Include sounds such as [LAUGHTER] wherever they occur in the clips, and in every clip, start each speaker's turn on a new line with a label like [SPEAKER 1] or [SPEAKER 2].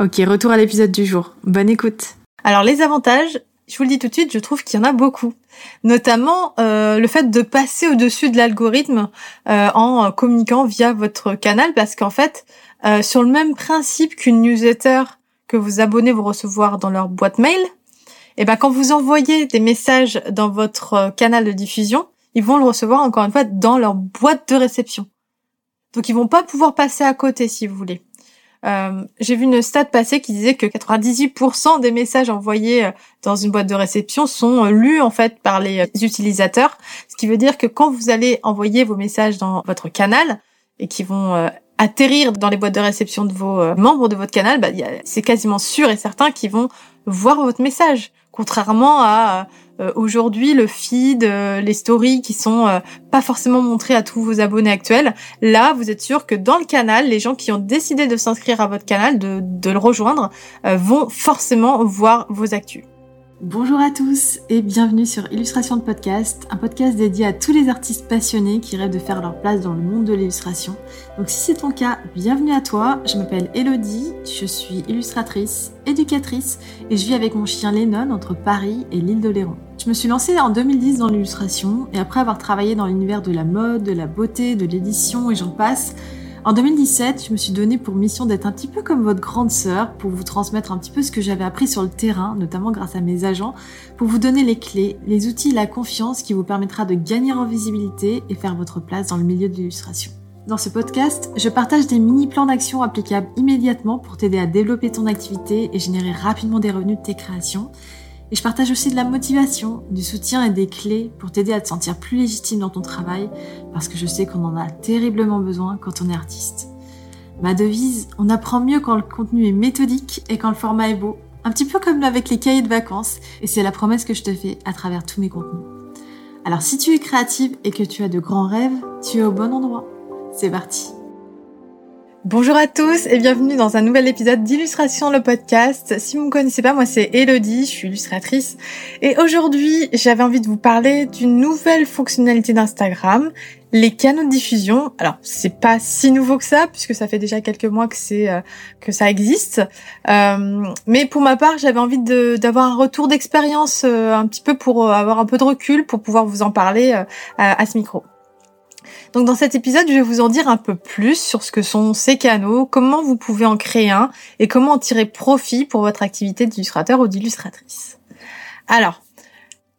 [SPEAKER 1] Ok, retour à l'épisode du jour. Bonne écoute. Alors les avantages, je vous le dis tout de suite, je trouve qu'il y en a beaucoup. Notamment euh, le fait de passer au-dessus de l'algorithme euh, en communiquant via votre canal, parce qu'en fait, euh, sur le même principe qu'une newsletter que vos abonnés vont recevoir dans leur boîte mail, et eh ben quand vous envoyez des messages dans votre canal de diffusion, ils vont le recevoir encore une fois dans leur boîte de réception. Donc ils vont pas pouvoir passer à côté si vous voulez. Euh, j'ai vu une stat passer qui disait que 98% des messages envoyés euh, dans une boîte de réception sont euh, lus en fait par les utilisateurs, ce qui veut dire que quand vous allez envoyer vos messages dans votre canal et qui vont atterrir dans les boîtes de réception de vos membres de votre canal, bah, c'est quasiment sûr et certain qu'ils vont voir votre message, contrairement à euh, aujourd'hui le feed, euh, les stories qui sont euh, pas forcément montrées à tous vos abonnés actuels. Là, vous êtes sûr que dans le canal, les gens qui ont décidé de s'inscrire à votre canal, de, de le rejoindre, vont forcément voir vos actus. Bonjour à tous et bienvenue sur Illustration de Podcast, un podcast dédié à tous les artistes passionnés qui rêvent de faire leur place dans le monde de l'illustration. Donc si c'est ton cas, bienvenue à toi, je m'appelle Elodie, je suis illustratrice, éducatrice et je vis avec mon chien Lennon entre Paris et l'île de Léron. Je me suis lancée en 2010 dans l'illustration et après avoir travaillé dans l'univers de la mode, de la beauté, de l'édition et j'en passe, en 2017, je me suis donné pour mission d'être un petit peu comme votre grande sœur pour vous transmettre un petit peu ce que j'avais appris sur le terrain, notamment grâce à mes agents, pour vous donner les clés, les outils, la confiance qui vous permettra de gagner en visibilité et faire votre place dans le milieu de l'illustration. Dans ce podcast, je partage des mini plans d'action applicables immédiatement pour t'aider à développer ton activité et générer rapidement des revenus de tes créations. Et je partage aussi de la motivation, du soutien et des clés pour t'aider à te sentir plus légitime dans ton travail, parce que je sais qu'on en a terriblement besoin quand on est artiste. Ma devise, on apprend mieux quand le contenu est méthodique et quand le format est beau. Un petit peu comme avec les cahiers de vacances, et c'est la promesse que je te fais à travers tous mes contenus. Alors si tu es créative et que tu as de grands rêves, tu es au bon endroit. C'est parti Bonjour à tous et bienvenue dans un nouvel épisode d'Illustration le podcast. Si vous me connaissez pas, moi c'est Elodie, je suis illustratrice et aujourd'hui j'avais envie de vous parler d'une nouvelle fonctionnalité d'Instagram, les canaux de diffusion. Alors c'est pas si nouveau que ça puisque ça fait déjà quelques mois que c'est euh, que ça existe, euh, mais pour ma part j'avais envie d'avoir un retour d'expérience euh, un petit peu pour avoir un peu de recul pour pouvoir vous en parler à ce micro. Donc dans cet épisode, je vais vous en dire un peu plus sur ce que sont ces canaux, comment vous pouvez en créer un et comment en tirer profit pour votre activité d'illustrateur ou d'illustratrice. Alors,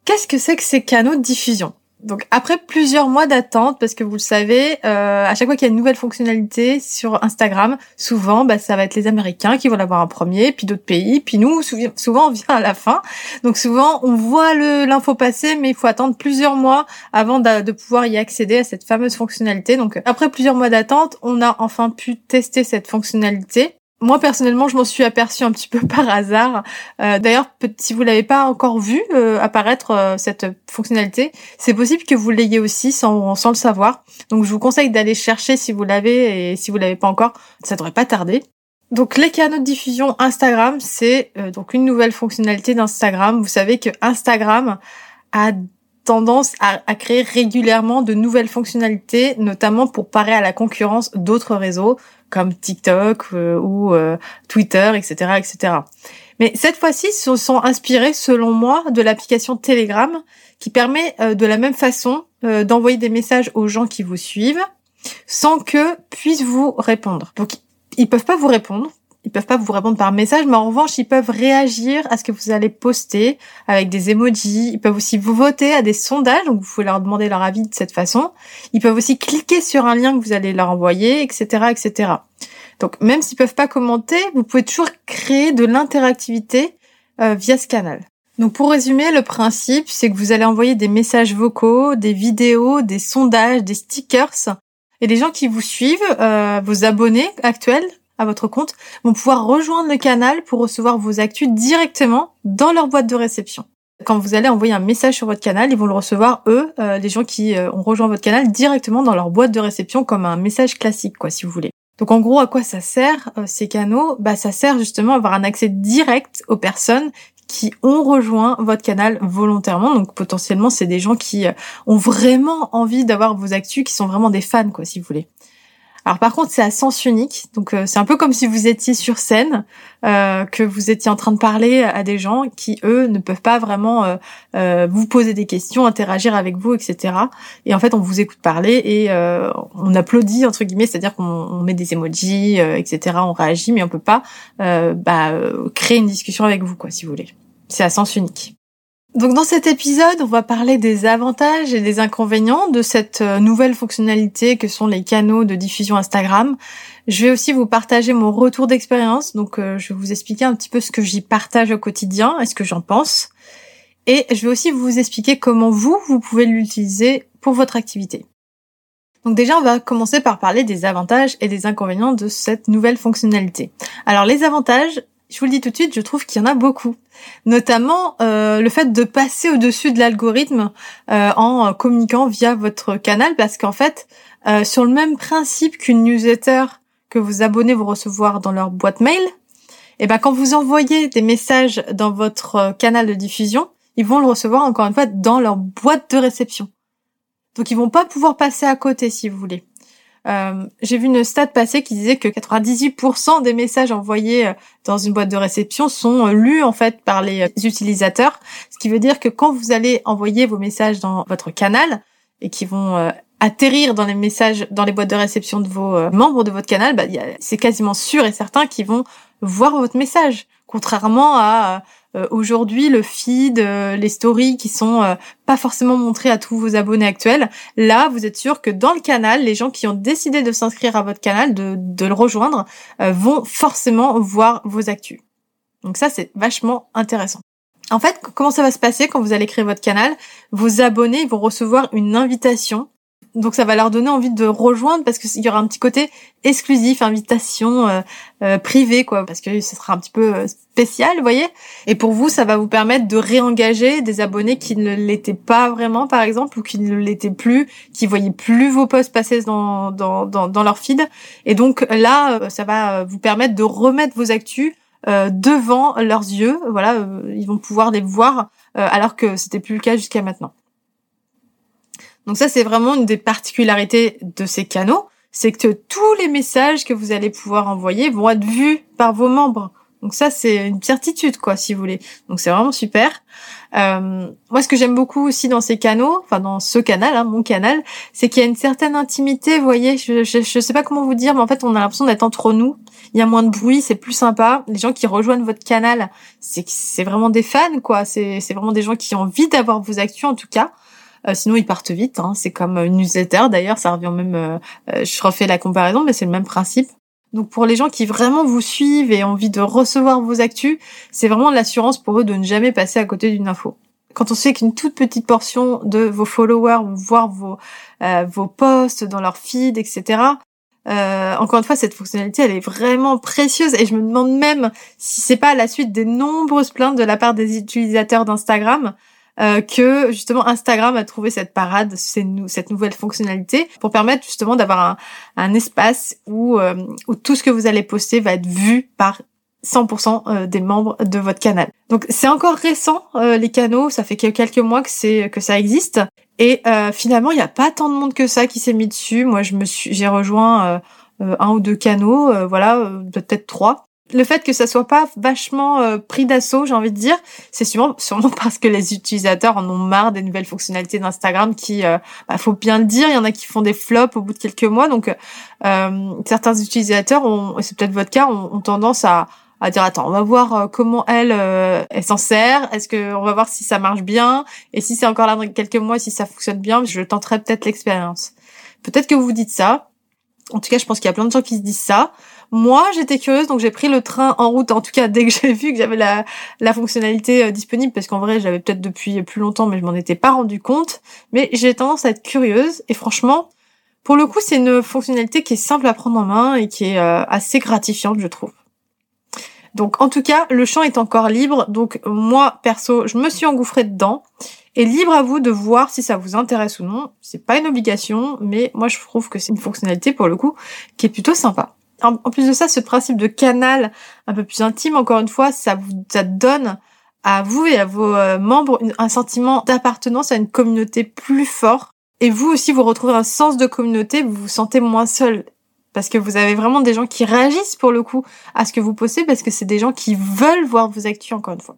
[SPEAKER 1] qu'est-ce que c'est que ces canaux de diffusion? Donc après plusieurs mois d'attente, parce que vous le savez, euh, à chaque fois qu'il y a une nouvelle fonctionnalité sur Instagram, souvent bah, ça va être les Américains qui vont l'avoir en premier, puis d'autres pays, puis nous souvent on vient à la fin. Donc souvent on voit l'info passer, mais il faut attendre plusieurs mois avant de, de, pouvoir y accéder à cette fameuse fonctionnalité. Donc après plusieurs mois d'attente, on a enfin pu tester cette fonctionnalité. Moi personnellement, je m'en suis aperçue un petit peu [LAUGHS] par hasard. Euh, D'ailleurs, si vous l'avez pas encore vu euh, apparaître euh, cette fonctionnalité, c'est possible que vous l'ayez aussi sans, le savoir. Donc, je vous conseille d'aller chercher si vous l'avez et si vous l'avez pas encore, ça devrait pas tarder. Donc les canaux de diffusion Instagram, c'est donc une nouvelle fonctionnalité d'Instagram. Vous savez que Instagram a tendance à, créer régulièrement de nouvelles fonctionnalités, notamment pour parer à la concurrence d'autres réseaux comme TikTok euh, ou euh, Twitter, etc., etc. Mais cette fois-ci, ils se sont inspirés, selon moi, de l'application Telegram, qui permet euh, de la même façon d'envoyer des messages aux gens qui vous suivent, sans que puissent vous répondre. Donc ils peuvent pas vous répondre, ils peuvent pas vous répondre par message, mais en revanche, ils peuvent réagir à ce que vous allez poster avec des emojis. Ils peuvent aussi vous voter à des sondages, donc vous pouvez leur demander leur avis de cette façon. Ils peuvent aussi cliquer sur un lien que vous allez leur envoyer, etc., etc. Donc, même s'ils peuvent pas commenter, vous pouvez toujours créer de l'interactivité euh, via ce canal. Donc, pour résumer, le principe, c'est que vous allez envoyer des messages vocaux, des vidéos, des sondages, des stickers, et les gens qui vous suivent, euh, vos abonnés actuels, à votre compte vont pouvoir rejoindre le canal pour recevoir vos actus directement dans leur boîte de réception. Quand vous allez envoyer un message sur votre canal, ils vont le recevoir eux, euh, les gens qui euh, ont rejoint votre canal directement dans leur boîte de réception comme un message classique, quoi, si vous voulez. Donc en gros, à quoi ça sert euh, ces canaux? Bah ça sert justement à avoir un accès direct aux personnes qui ont rejoint votre canal volontairement. Donc potentiellement, c'est des gens qui ont vraiment envie d'avoir vos actus, qui sont vraiment des fans, quoi, si vous voulez. Alors par contre, c'est à sens unique, donc euh, c'est un peu comme si vous étiez sur scène, euh, que vous étiez en train de parler à des gens qui eux ne peuvent pas vraiment euh, vous poser des questions, interagir avec vous, etc. Et en fait, on vous écoute parler et on applaudit entre guillemets, c'est-à-dire qu'on met des emojis, etc. On réagit, mais on peut pas bah, créer une discussion avec vous, quoi, si vous voulez. C'est à sens unique. Donc dans cet épisode, on va parler des avantages et des inconvénients de cette euh, nouvelle fonctionnalité que sont les canaux de diffusion Instagram. Je vais aussi vous partager mon retour d'expérience, donc euh, je vais vous expliquer un petit peu ce que j'y partage au quotidien et ce que j'en pense. Et je vais aussi vous expliquer comment vous, vous pouvez l'utiliser pour votre activité. Donc déjà, on va commencer par parler des avantages et des inconvénients de cette nouvelle fonctionnalité. Alors les avantages, je vous le dis tout de suite, je trouve qu'il y en a beaucoup. Notamment euh, le fait de passer au-dessus de l'algorithme euh, en communiquant via votre canal, parce qu'en fait, euh, sur le même principe qu'une newsletter que vos abonnés vont recevoir dans leur boîte mail, et eh ben quand vous envoyez des messages dans votre canal de diffusion, ils vont le recevoir encore une fois dans leur boîte de réception. Donc ils vont pas pouvoir passer à côté si vous voulez. Euh, j'ai vu une stat passer qui disait que 98% des messages envoyés euh, dans une boîte de réception sont euh, lus en fait par les utilisateurs, ce qui veut dire que quand vous allez envoyer vos messages dans votre canal et qui vont atterrir dans les messages, dans les boîtes de réception de vos membres de votre canal, bah, c'est quasiment sûr et certain qu'ils vont voir votre message, contrairement à euh, aujourd'hui le feed, euh, les stories qui sont euh, pas forcément montrées à tous vos abonnés actuels. Là, vous êtes sûr que dans le canal, les gens qui ont décidé de s'inscrire à votre canal, de, de le rejoindre, vont forcément voir vos actus. Donc ça, c'est vachement intéressant. En fait, comment ça va se passer quand vous allez créer votre canal? Vos abonnés vont recevoir une invitation donc ça va leur donner envie de rejoindre parce qu'il y aura un petit côté exclusif, invitation euh, euh, privée quoi, parce que ce sera un petit peu euh, spécial, vous voyez. Et pour vous, ça va vous permettre de réengager des abonnés qui ne l'étaient pas vraiment, par exemple, ou qui ne l'étaient plus, qui voyaient plus vos posts passer dans dans dans, leur feed. Et donc là, ça va vous permettre de remettre vos actus devant leurs yeux. Voilà, ils vont pouvoir les voir alors que c'était plus le cas jusqu'à maintenant. Donc ça, c'est vraiment une des particularités de ces canaux, c'est que tous les messages que vous allez pouvoir envoyer vont être vus par vos membres. Donc ça, c'est une certitude, quoi, si vous voulez. Donc c'est vraiment super. Euh, moi, ce que j'aime beaucoup aussi dans ces canaux, enfin dans ce canal, hein, mon canal, c'est qu'il y a une certaine intimité. Vous voyez, je, je, je sais pas comment vous dire, mais en fait, on a l'impression d'être entre nous. Il y a moins de bruit, c'est plus sympa. Les gens qui rejoignent votre canal, c'est c'est vraiment des fans, quoi. C'est vraiment des gens qui ont envie d'avoir vos actus, en tout cas. Euh, sinon, ils partent vite. Hein. C'est comme une newsletter. D'ailleurs, ça revient même. Euh, euh, je refais la comparaison, mais c'est le même principe. Donc pour les gens qui vraiment vous suivent et ont envie de recevoir vos actus, c'est vraiment l'assurance pour eux de ne jamais passer à côté d'une info. Quand on sait qu'une toute petite portion de vos followers vont voir vos vos posts dans leur feed, etc. Euh, encore une fois, cette fonctionnalité, elle est vraiment précieuse et je me demande même si c'est pas la suite des nombreuses plaintes de la part des utilisateurs d'Instagram euh, que justement Instagram a trouvé cette parade, cette nouvelle fonctionnalité pour permettre justement d'avoir un, espace où, euh, où tout ce que vous allez poster va être vu par 100% euh, des membres de votre canal. Donc c'est encore récent les canaux, ça fait quelques mois que c'est que ça existe et finalement il n'y a pas tant de monde que ça qui s'est mis dessus. Moi je me suis j'ai rejoint un ou deux canaux, voilà peut-être trois Le fait que ça soit pas vachement euh, pris d'assaut, j'ai envie de dire, c'est sûrement, sûrement [LAUGHS] parce que les utilisateurs en ont marre des nouvelles fonctionnalités d'Instagram qui, euh, bah, faut bien le dire, il y en a qui font des flops au bout de quelques mois. Donc, euh, certains utilisateurs, ont, et c'est peut-être votre cas, ont, tendance à, à dire attends, on va voir comment elle, elle s'en sert. Est-ce que on va voir si ça marche bien? Et si c'est encore là dans quelques mois, si ça fonctionne bien, je tenterai peut-être l'expérience. Peut-être que vous vous dites ça. En tout cas, je pense qu'il y a plein de gens qui se disent ça. Moi, j'étais curieuse, donc j'ai pris le train en route, en tout cas dès que j'ai vu que j'avais la, fonctionnalité euh, disponible, parce qu'en vrai, j'avais peut-être depuis plus longtemps, mais je m'en étais pas rendu compte. Mais j'ai tendance à être curieuse, et franchement, pour le coup, c'est une fonctionnalité qui est simple à prendre en main et qui est euh, assez gratifiante, je trouve. Donc en tout cas, le champ est encore libre, donc moi, perso, je me suis engouffrée dedans. Et libre à vous de voir si ça vous intéresse ou non. C'est pas une obligation, mais moi je trouve que c'est une fonctionnalité pour le coup qui est plutôt sympa en, plus de ça, ce principe de canal un peu plus intime, encore une fois, ça vous ça donne à vous et à vos euh, membres un sentiment d'appartenance à une communauté plus fort. Et vous aussi, vous retrouvez un sens de communauté, vous vous sentez moins seul. Parce que vous avez vraiment des gens qui réagissent pour le coup à ce que vous postez, parce que c'est des gens qui veulent voir vos actus encore une fois.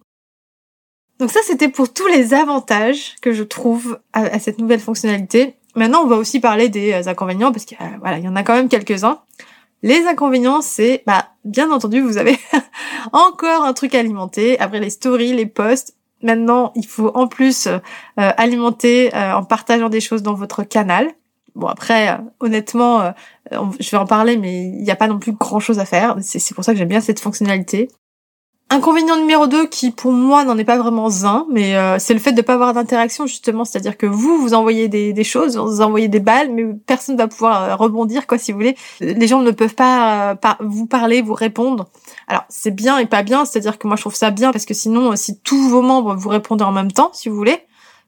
[SPEAKER 1] Donc ça, c'était pour tous les avantages que je trouve à, cette nouvelle fonctionnalité. Maintenant, on va aussi parler des euh, inconvénients, parce qu'il euh, voilà, il y en a quand même quelques-uns. Les inconvénients, c'est, bah, bien entendu, vous avez [LAUGHS] encore un truc à alimenter. Après les stories, les posts, maintenant, il faut en plus euh, alimenter euh, en partageant des choses dans votre canal. Bon, après, euh, honnêtement, je vais en parler, mais il n'y a pas non plus grand chose à faire. C'est pour ça que j'aime bien cette fonctionnalité. Inconvénient numéro 2 qui pour moi n'en est pas vraiment un, mais euh, c'est le fait de ne pas avoir d'interaction justement, c'est-à-dire que vous vous envoyez des, des, choses, vous envoyez des balles, mais personne ne va pouvoir euh, rebondir quoi si vous voulez. Les gens ne peuvent pas, euh, vous parler, vous répondre. Alors c'est bien et pas bien, c'est-à-dire que moi je trouve ça bien parce que sinon si tous vos membres vous répondent en même temps, si vous voulez,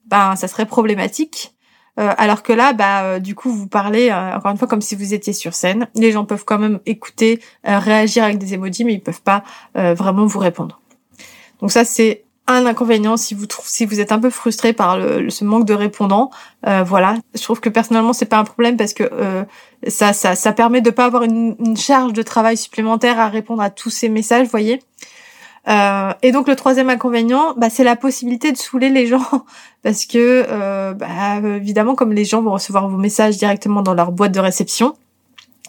[SPEAKER 1] ben ça serait problématique. Euh, alors que là, bah, euh, du coup, vous parlez euh, encore une fois comme si vous étiez sur scène. Les gens peuvent quand même écouter, réagir avec des emojis, mais ils peuvent pas vraiment vous répondre. Donc ça, c'est un inconvénient si vous si vous êtes un peu frustré par ce manque de répondants. voilà, je trouve que personnellement, c'est pas un problème parce que ça, ça, ça permet de pas avoir une, une charge de travail supplémentaire à répondre à tous ces messages, voyez. Euh, et donc le troisième inconvénient, bah, c'est la possibilité de saouler les gens, [LAUGHS] parce que euh, bah, évidemment, comme les gens vont recevoir vos messages directement dans leur boîte de réception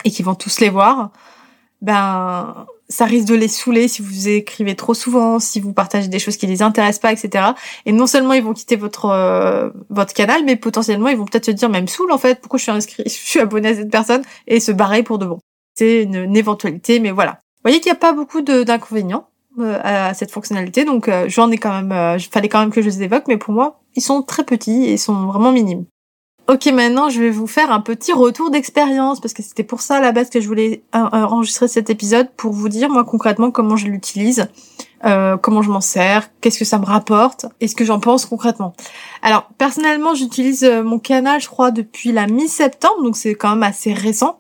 [SPEAKER 1] et qu'ils vont tous les voir, ben ça risque de les saouler si vous écrivez trop souvent, si vous partagez des choses qui les intéressent pas, etc. Et non seulement ils vont quitter votre euh, votre canal, mais potentiellement ils vont peut-être se dire même saoul en fait, pourquoi je suis inscrit, [LAUGHS] je suis abonné à cette personne et se barrer pour de bon. C'est une, une, éventualité, mais voilà. Vous voyez qu'il n'y a pas beaucoup d'inconvénients. Euh, à cette fonctionnalité. Donc euh, j'en ai quand même, euh, fallait quand même que je les évoque, mais pour moi, ils sont très petits et sont vraiment minimes. Ok, maintenant je vais vous faire un petit retour d'expérience parce que c'était pour ça à la base que je voulais enregistrer cet épisode pour vous dire moi concrètement comment je l'utilise, comment je m'en sers, qu'est-ce que ça me rapporte et ce que j'en pense concrètement. Alors personnellement j'utilise mon canal je crois depuis la mi-septembre donc c'est quand même assez récent.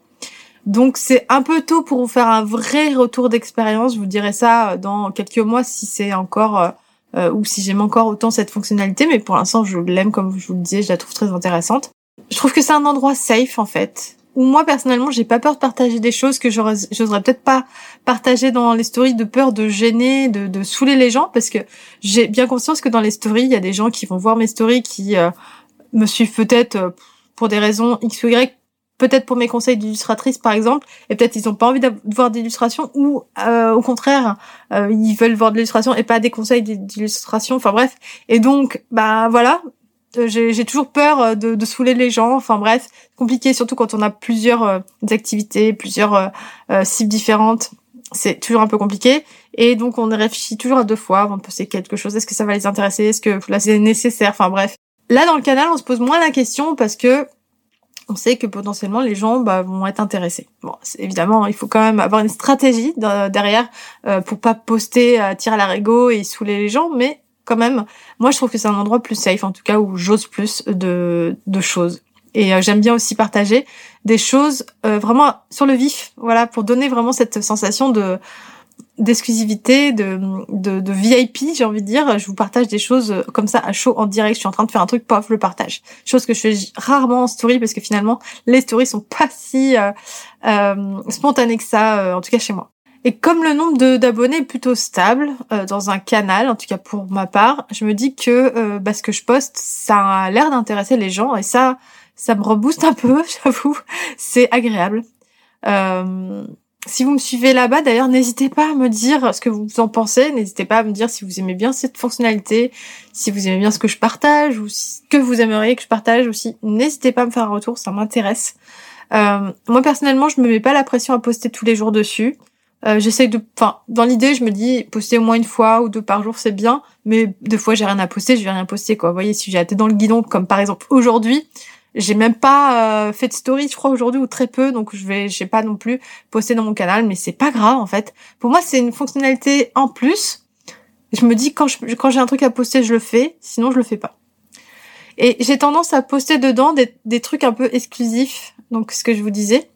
[SPEAKER 1] Donc c'est un peu tôt pour vous faire un vrai retour d'expérience. Je vous dirai ça euh, dans quelques mois si c'est encore euh, euh, ou si j'aime encore autant cette fonctionnalité. Mais pour l'instant, je l'aime comme je vous le disais, je la trouve très intéressante. Je trouve que c'est un endroit safe en fait. Où moi personnellement, j'ai pas peur de partager des choses que j'oserais peut-être pas partager dans les stories de peur de gêner, de, de saouler les gens, parce que j'ai bien conscience que dans les stories, il y a des gens qui vont voir mes stories qui me suivent peut-être pour des raisons X ou Y peut-être pour mes conseils d'illustratrice par exemple, et peut-être ils ont pas envie de voir d'illustration ou euh, au contraire euh, ils veulent voir de l'illustration et pas des conseils d'illustration. Enfin bref, et donc bah voilà, euh, j'ai toujours peur de, de saouler les gens. Enfin bref, compliqué surtout quand on a plusieurs activités, plusieurs cibles différentes. C'est toujours un peu compliqué et donc on réfléchit toujours à deux fois avant de poster quelque chose. Est-ce que ça va les intéresser? Est-ce que là c'est nécessaire? Enfin bref. Là dans le canal on se pose moins la question parce que on sait que potentiellement les gens bah, vont être intéressés. Bon, évidemment, il faut quand même avoir une stratégie derrière euh, pour pas poster, à tirer à et saouler les gens, mais quand même, moi je trouve que c'est un endroit plus safe, en tout cas où j'ose plus de, de choses. Et euh, j'aime bien aussi partager des choses euh, vraiment sur le vif, voilà, pour donner vraiment cette sensation de d'exclusivité, de, de, de, VIP, j'ai envie de dire. Je vous partage des choses comme ça à chaud en direct. Je suis en train de faire un truc, paf, le partage. Chose que je fais rarement en story parce que finalement, les stories sont pas si euh, euh, spontanées que ça, euh, en tout cas chez moi. Et comme le nombre d'abonnés est plutôt stable euh, dans un canal, en tout cas pour ma part, je me dis que euh, bah, ce que je poste, ça a l'air d'intéresser les gens et ça, ça me rebooste un peu, [LAUGHS] j'avoue. C'est agréable. Euh, si vous me suivez là-bas, d'ailleurs, n'hésitez pas à me dire ce que vous en pensez. N'hésitez pas à me dire si vous aimez bien cette fonctionnalité, si vous aimez bien ce que je partage ou ce que vous aimeriez que je partage aussi. N'hésitez pas à me faire un retour, ça m'intéresse. Euh, moi personnellement, je me mets pas la pression à poster tous les jours dessus. Euh, J'essaye de, enfin, dans l'idée, je me dis poster au moins une fois ou deux par jour, c'est bien. Mais deux fois, j'ai rien à poster, je vais rien poster quoi. Vous voyez, si j'ai été dans le guidon, comme par exemple aujourd'hui, j'ai même pas euh, fait de story, je crois aujourd'hui ou très peu, donc je vais, j'ai pas non plus posté dans mon canal, mais c'est pas grave en fait. Pour moi, c'est une fonctionnalité en plus. Je me dis quand je, quand j'ai un truc à poster, je le fais, sinon je le fais pas. Et j'ai tendance à poster dedans des, des trucs un peu exclusifs, donc ce que je vous disais.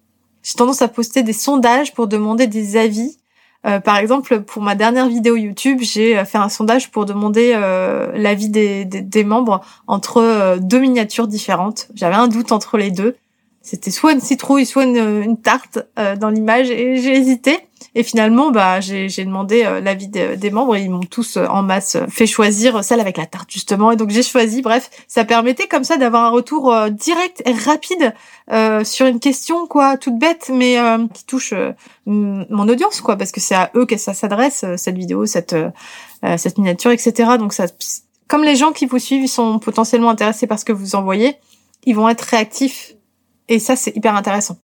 [SPEAKER 1] J'ai tendance à poster des sondages pour demander des avis euh, par exemple, pour ma dernière vidéo YouTube, j'ai euh, fait un sondage pour demander euh, l'avis des, membres entre deux miniatures différentes. J'avais un doute entre les deux. C'était soit une citrouille, soit une, une tarte dans l'image, et j'ai hésité. Et finalement, bah, j'ai demandé euh, l'avis des membres et ils m'ont tous euh, en masse euh, fait choisir celle avec la tarte justement. Et donc j'ai choisi. Bref, ça permettait comme ça d'avoir un retour direct et rapide sur une question quoi, toute bête, mais qui touche mon audience quoi, parce que c'est à eux que ça s'adresse cette vidéo, cette cette miniature, etc. Donc ça, comme les gens qui vous suivent sont potentiellement intéressés par ce que vous envoyez, ils vont être réactifs et ça c'est hyper intéressant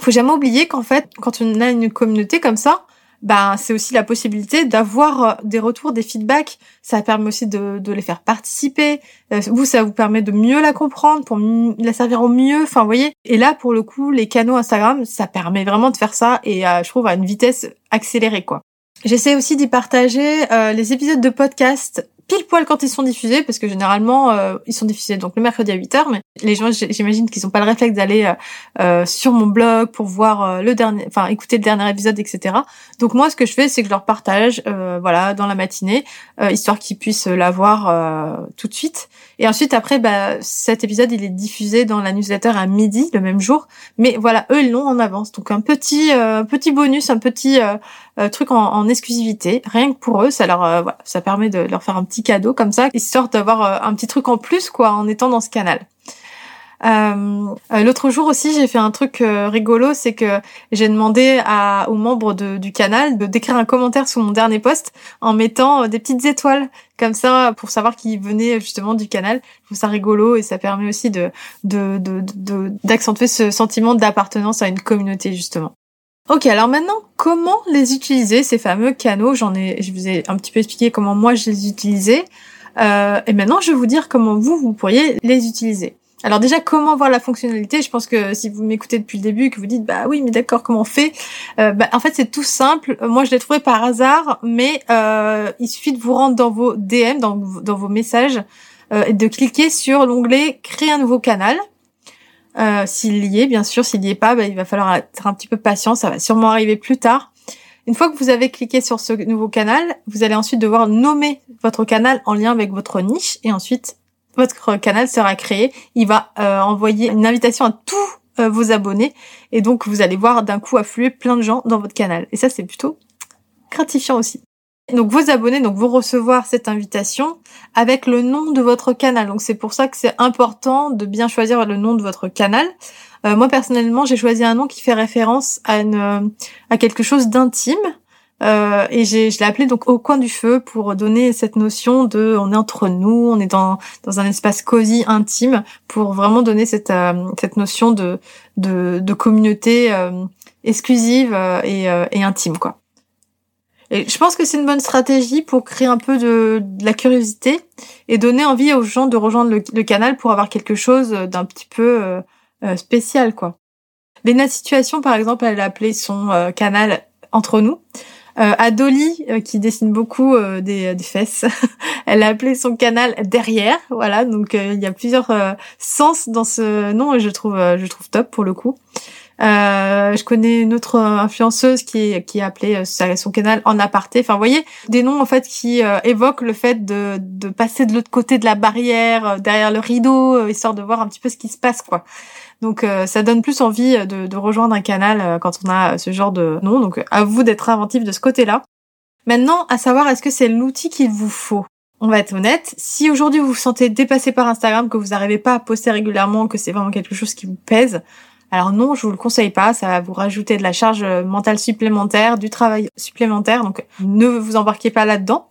[SPEAKER 1] faut jamais oublier qu'en fait, quand on a une communauté comme ça, ben c'est aussi la possibilité d'avoir euh, des retours, des feedbacks. Ça permet aussi de, de les faire participer. Euh, vous, ça vous permet de mieux la comprendre, pour la servir au mieux. Enfin, vous voyez. Et là, pour le coup, les canaux Instagram, ça permet vraiment de faire ça et euh, je trouve à une vitesse accélérée, quoi. J'essaie aussi d'y partager les épisodes de podcast pile poil quand ils sont diffusés, parce que généralement euh, ils sont diffusés donc le mercredi à 8h, mais les gens j'imagine qu'ils n'ont pas le réflexe d'aller euh, euh, sur mon blog pour voir le dernier, enfin écouter le dernier épisode, etc. Donc moi ce que je fais c'est que je leur partage, voilà, dans la matinée, histoire qu'ils puissent l'avoir tout de suite. Et ensuite après, bah, cet épisode il est diffusé dans la newsletter à midi le même jour, mais voilà eux ils l'ont en avance, donc un petit petit bonus, un petit truc en, en, exclusivité, rien que pour eux, ça leur voilà, ça permet de leur faire un petit cadeau comme ça, histoire d'avoir euh, un petit truc en plus quoi en étant dans ce canal. Euh, euh, L'autre jour aussi, j'ai fait un truc rigolo, c'est que j'ai demandé aux membres du canal de d'écrire un commentaire sous mon dernier post en mettant des petites étoiles comme ça pour savoir qui venait justement du canal. Je trouve ça rigolo et ça permet aussi de d'accentuer ce sentiment d'appartenance à une communauté justement. Ok, alors maintenant, comment les utiliser, ces fameux canaux? J'en ai, je vous ai un petit peu expliqué comment moi je les utilisais. Euh, et maintenant, je vais vous dire comment vous, vous pourriez les utiliser. Alors déjà, comment voir la fonctionnalité? Je pense que si vous m'écoutez depuis le début, que vous dites bah oui, mais d'accord, comment on fait? Euh, bah, En fait, c'est tout simple. Moi, je l'ai trouvé par hasard, mais euh, il suffit de vous rendre dans vos DM, dans, dans vos messages, euh, et de cliquer sur l'onglet Créer un nouveau canal. Euh, s'il y est, bien sûr, s'il y est pas, bah, il va falloir être un petit peu patient, ça va sûrement arriver plus tard. Une fois que vous avez cliqué sur ce nouveau canal, vous allez ensuite devoir nommer votre canal en lien avec votre niche et ensuite votre canal sera créé. Il va euh, envoyer une invitation à tous euh, vos abonnés et donc vous allez voir d'un coup affluer plein de gens dans votre canal. Et ça c'est plutôt gratifiant aussi. Donc vos abonnés donc vont recevoir cette invitation avec le nom de votre canal. Donc c'est pour ça que c'est important de bien choisir le nom de votre canal. Euh, moi personnellement, j'ai choisi un nom qui fait référence à une à quelque chose d'intime. Euh, et j'ai, je l'ai appelé donc au coin du feu pour donner cette notion de on est entre nous, on est dans, dans un espace cosy, intime, pour vraiment donner cette, euh, cette notion de, de, de communauté euh, exclusive et, et intime quoi. Et je pense que c'est une bonne stratégie pour créer un peu de, la curiosité et donner envie aux gens de rejoindre le, canal pour avoir quelque chose d'un petit peu euh, euh, spécial, quoi. Lena Situation, par exemple, elle a appelé son euh, canal Entre nous. Euh, Adoli, qui dessine beaucoup des, des, fesses, [LAUGHS] elle a appelé son canal Derrière. Voilà, donc il y a plusieurs sens dans ce nom et je trouve, je trouve top pour le coup. Euh, je connais une autre influenceuse qui, qui a appelé son canal en aparté. Enfin, voyez, des noms en fait qui évoquent le fait de, de passer de l'autre côté de la barrière, derrière le rideau, histoire de voir un petit peu ce qui se passe, quoi. Donc ça donne plus envie de, de rejoindre un canal quand on a ce genre de nom. Donc à vous d'être inventif de ce côté-là. Maintenant, à savoir, est-ce que c'est l'outil qu'il vous faut? On va être honnête, si aujourd'hui vous vous sentez dépassé par Instagram, que vous n'arrivez pas à poster régulièrement, que c'est vraiment quelque chose qui vous pèse, alors non, je vous le conseille pas, ça va vous rajouter de la charge mentale supplémentaire, du travail supplémentaire, donc ne vous embarquez pas là-dedans.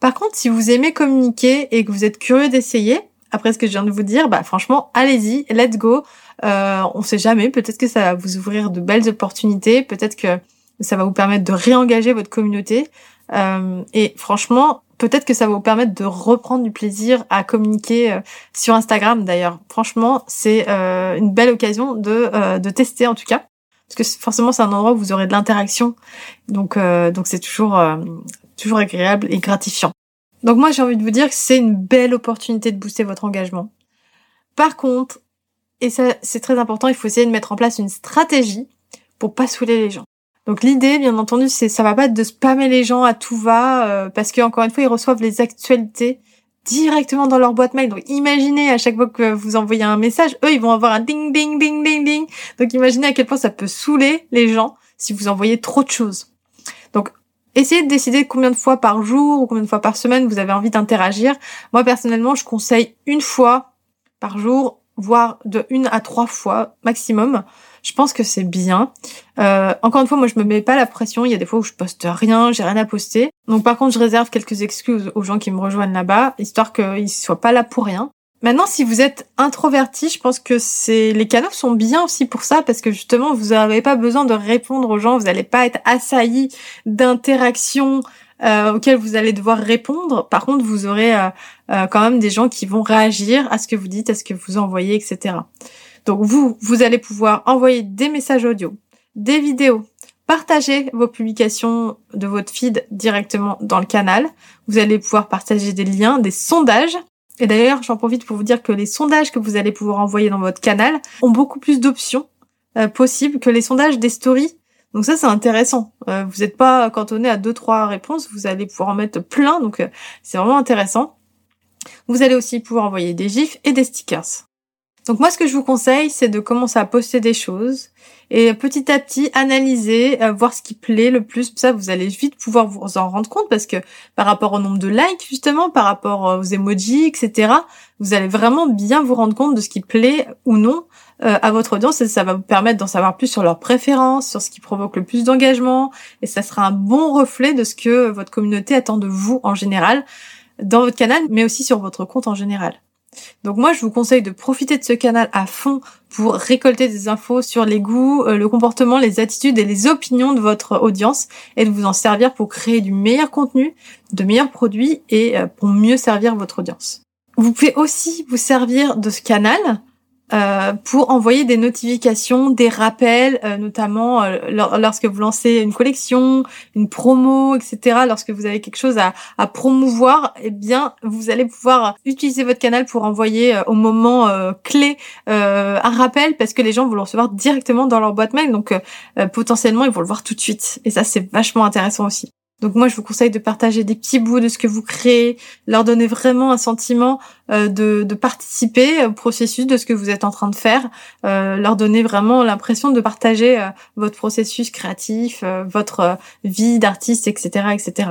[SPEAKER 1] Par contre, si vous aimez communiquer et que vous êtes curieux d'essayer, après ce que je viens de vous dire, bah franchement, allez-y, let's go. Euh, on sait jamais, peut-être que ça va vous ouvrir de belles opportunités, peut-être que ça va vous permettre de réengager votre communauté. Euh, et franchement, peut-être que ça va vous permettre de reprendre du plaisir à communiquer euh, sur Instagram. D'ailleurs, franchement, c'est euh, une belle occasion de, de tester en tout cas, parce que forcément c'est un endroit où vous aurez de l'interaction, donc donc c'est toujours toujours agréable et gratifiant. Donc moi j'ai envie de vous dire que c'est une belle opportunité de booster votre engagement. Par contre, et ça c'est très important, il faut essayer de mettre en place une stratégie pour pas saouler les gens. Donc l'idée, bien entendu, c'est ça va pas être de spammer les gens à tout va, euh, parce que encore une fois, ils reçoivent les actualités directement dans leur boîte mail. Donc imaginez à chaque fois que vous envoyez un message, eux, ils vont avoir un ding ding ding ding ding. Donc imaginez à quel point ça peut saouler les gens si vous envoyez trop de choses. Donc essayez de décider combien de fois par jour ou combien de fois par semaine vous avez envie d'interagir. Moi personnellement, je conseille une fois par jour, voire de une à trois fois maximum je pense que c'est bien. Euh, encore une fois, moi je me mets pas la pression. Il y a des fois où je poste rien, j'ai rien à poster. Donc par contre, je réserve quelques excuses aux gens qui me rejoignent là-bas, histoire qu'ils soient pas là pour rien. Maintenant, si vous êtes introverti, je pense que c'est les canaux sont bien aussi pour ça parce que justement, vous n'avez pas besoin de répondre aux gens, vous n'allez pas être assailli d'interactions euh, auxquelles vous allez devoir répondre. Par contre, vous aurez euh, euh, quand même des gens qui vont réagir à ce que vous dites, à ce que vous envoyez, etc. Donc vous, vous allez pouvoir envoyer des messages audio, des vidéos, partager vos publications de votre feed directement dans le canal. Vous allez pouvoir partager des liens, des sondages. Et d'ailleurs, j'en profite pour vous dire que les sondages que vous allez pouvoir envoyer dans votre canal ont beaucoup plus d'options euh, possibles que les sondages des stories. Donc ça, c'est intéressant. Euh, vous n'êtes pas cantonné à deux, trois réponses. Vous allez pouvoir en mettre plein. Donc euh, c'est vraiment intéressant. Vous allez aussi pouvoir envoyer des gifs et des stickers. Donc moi, ce que je vous conseille, c'est de commencer à poster des choses et petit à petit analyser, euh, voir ce qui plaît le plus. Ça, vous allez vite pouvoir vous en rendre compte parce que par rapport au nombre de likes, justement, par rapport aux emojis, etc., vous allez vraiment bien vous rendre compte de ce qui plaît ou non euh, à votre audience et ça va vous permettre d'en savoir plus sur leurs préférences, sur ce qui provoque le plus d'engagement et ça sera un bon reflet de ce que votre communauté attend de vous en général dans votre canal, mais aussi sur votre compte en général. Donc moi, je vous conseille de profiter de ce canal à fond pour récolter des infos sur les goûts, euh, le comportement, les attitudes et les opinions de votre audience et de vous en servir pour créer du meilleur contenu, de meilleurs produits et euh, pour mieux servir votre audience. Vous pouvez aussi vous servir de ce canal euh, pour envoyer des notifications, des rappels, euh, notamment euh, lorsque vous lancez une collection, une promo, etc. Lorsque vous avez quelque chose à, à promouvoir, eh bien, vous allez pouvoir utiliser votre canal pour envoyer au moment clé un rappel parce que les gens vont le recevoir directement dans leur boîte mail. Donc, potentiellement, ils vont le voir tout de suite. Et ça, c'est vachement intéressant aussi. Donc moi, je vous conseille de partager des petits bouts de ce que vous créez, leur donner vraiment un sentiment euh, de, participer au processus de ce que vous êtes en train de faire, euh, leur donner vraiment l'impression de partager euh, votre processus créatif, votre vie d'artiste, etc., etc.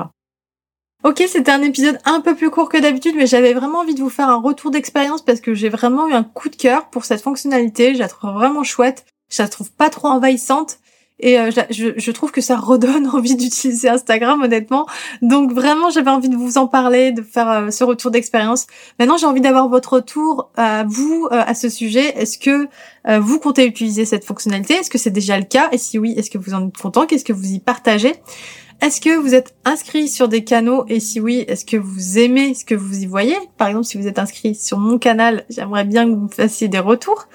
[SPEAKER 1] Ok, c'était un épisode un peu plus court que d'habitude, mais j'avais vraiment envie de vous faire un retour d'expérience parce que j'ai vraiment eu un coup de cœur pour cette fonctionnalité. Je la trouve vraiment chouette. Je la trouve pas trop envahissante et euh, je, je, trouve que ça redonne [LAUGHS] envie d'utiliser Instagram, honnêtement. Donc vraiment, j'avais envie de vous en parler, de faire euh, ce retour d'expérience. Maintenant, j'ai envie d'avoir votre retour à vous euh, à ce sujet. Est-ce que vous comptez utiliser cette fonctionnalité? Est-ce que c'est déjà le cas? Et si oui, est-ce que vous en êtes content? Qu'est-ce que vous y partagez? Est-ce que vous êtes inscrit sur des canaux? Et si oui, est-ce que vous aimez ce que vous y voyez? Par exemple, si vous êtes inscrit sur mon canal, j'aimerais bien que vous me fassiez des retours.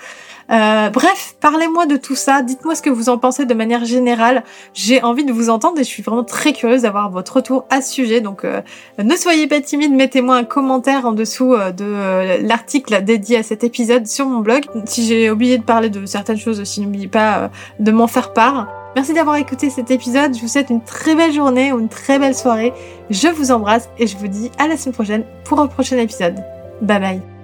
[SPEAKER 1] Euh, bref, parlez-moi de tout ça. Dites-moi ce que vous en pensez de manière générale. J'ai envie de vous entendre et je suis vraiment très curieuse d'avoir votre retour à ce sujet. Donc, euh, ne soyez pas timide. Mettez-moi un commentaire en dessous euh, de l'article dédié à cet épisode sur mon blog. Si j'ai oublié de parler de certaines choses aussi, n'oubliez pas de m'en faire part. Merci d'avoir écouté cet épisode. Je vous souhaite une très belle journée ou une très belle soirée. Je vous embrasse et je vous dis à la semaine prochaine pour un prochain épisode. Bye bye.